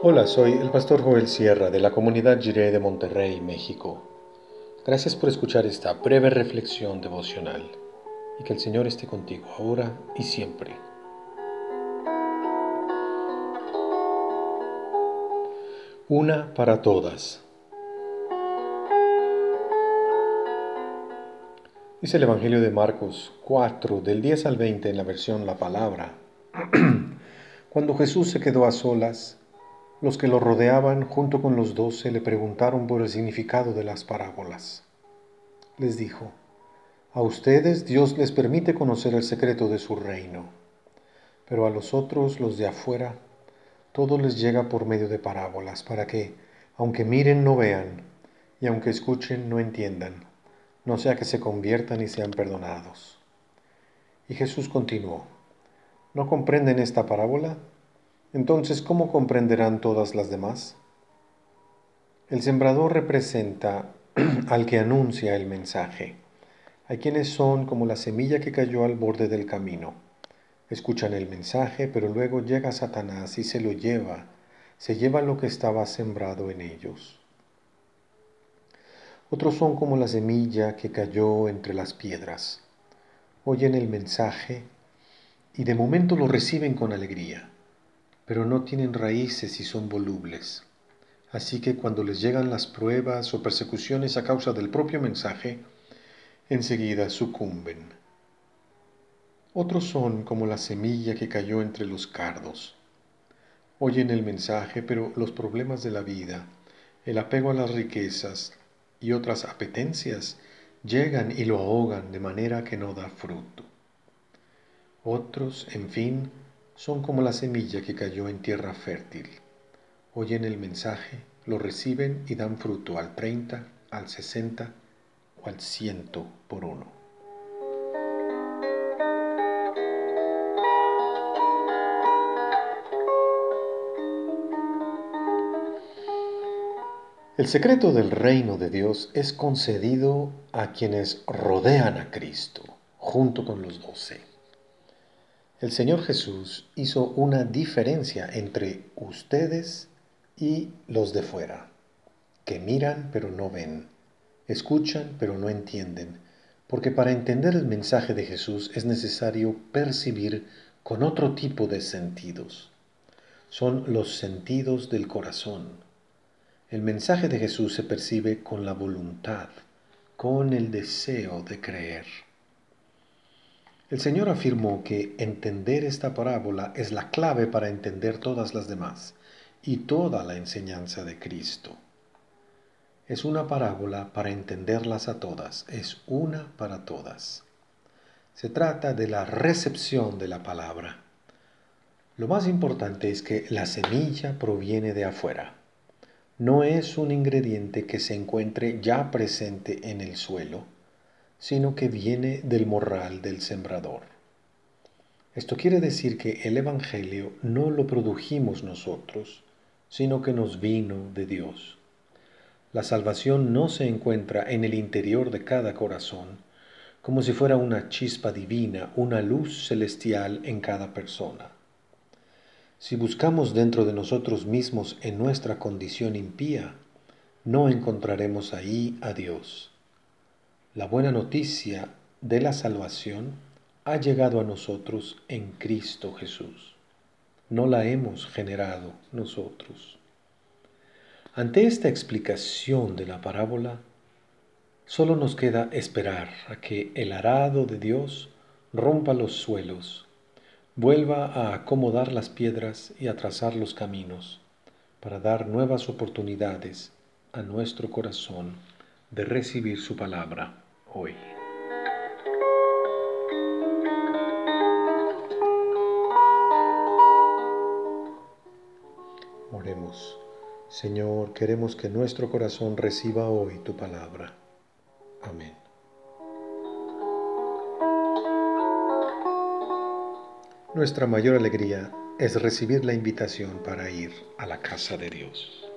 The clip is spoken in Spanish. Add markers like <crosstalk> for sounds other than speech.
Hola, soy el pastor Joel Sierra de la comunidad Jiré de Monterrey, México. Gracias por escuchar esta breve reflexión devocional y que el Señor esté contigo ahora y siempre. Una para todas. Dice el Evangelio de Marcos 4, del 10 al 20 en la versión La Palabra. <clears throat> Cuando Jesús se quedó a solas, los que lo rodeaban junto con los doce le preguntaron por el significado de las parábolas. Les dijo, a ustedes Dios les permite conocer el secreto de su reino, pero a los otros, los de afuera, todo les llega por medio de parábolas, para que, aunque miren, no vean, y aunque escuchen, no entiendan, no sea que se conviertan y sean perdonados. Y Jesús continuó, ¿no comprenden esta parábola? Entonces, ¿cómo comprenderán todas las demás? El sembrador representa <clears throat> al que anuncia el mensaje. Hay quienes son como la semilla que cayó al borde del camino. Escuchan el mensaje, pero luego llega Satanás y se lo lleva, se lleva lo que estaba sembrado en ellos. Otros son como la semilla que cayó entre las piedras. Oyen el mensaje y de momento lo reciben con alegría pero no tienen raíces y son volubles. Así que cuando les llegan las pruebas o persecuciones a causa del propio mensaje, enseguida sucumben. Otros son como la semilla que cayó entre los cardos. Oyen el mensaje, pero los problemas de la vida, el apego a las riquezas y otras apetencias llegan y lo ahogan de manera que no da fruto. Otros, en fin, son como la semilla que cayó en tierra fértil. Oyen el mensaje, lo reciben y dan fruto al 30, al 60 o al ciento por uno. El secreto del reino de Dios es concedido a quienes rodean a Cristo, junto con los doce. El Señor Jesús hizo una diferencia entre ustedes y los de fuera, que miran pero no ven, escuchan pero no entienden, porque para entender el mensaje de Jesús es necesario percibir con otro tipo de sentidos. Son los sentidos del corazón. El mensaje de Jesús se percibe con la voluntad, con el deseo de creer. El Señor afirmó que entender esta parábola es la clave para entender todas las demás y toda la enseñanza de Cristo. Es una parábola para entenderlas a todas, es una para todas. Se trata de la recepción de la palabra. Lo más importante es que la semilla proviene de afuera. No es un ingrediente que se encuentre ya presente en el suelo sino que viene del morral del sembrador. Esto quiere decir que el Evangelio no lo produjimos nosotros, sino que nos vino de Dios. La salvación no se encuentra en el interior de cada corazón, como si fuera una chispa divina, una luz celestial en cada persona. Si buscamos dentro de nosotros mismos en nuestra condición impía, no encontraremos ahí a Dios. La buena noticia de la salvación ha llegado a nosotros en Cristo Jesús. No la hemos generado nosotros. Ante esta explicación de la parábola, solo nos queda esperar a que el arado de Dios rompa los suelos, vuelva a acomodar las piedras y a trazar los caminos, para dar nuevas oportunidades a nuestro corazón de recibir su palabra hoy. Oremos. Señor, queremos que nuestro corazón reciba hoy tu palabra. Amén. Nuestra mayor alegría es recibir la invitación para ir a la casa de Dios.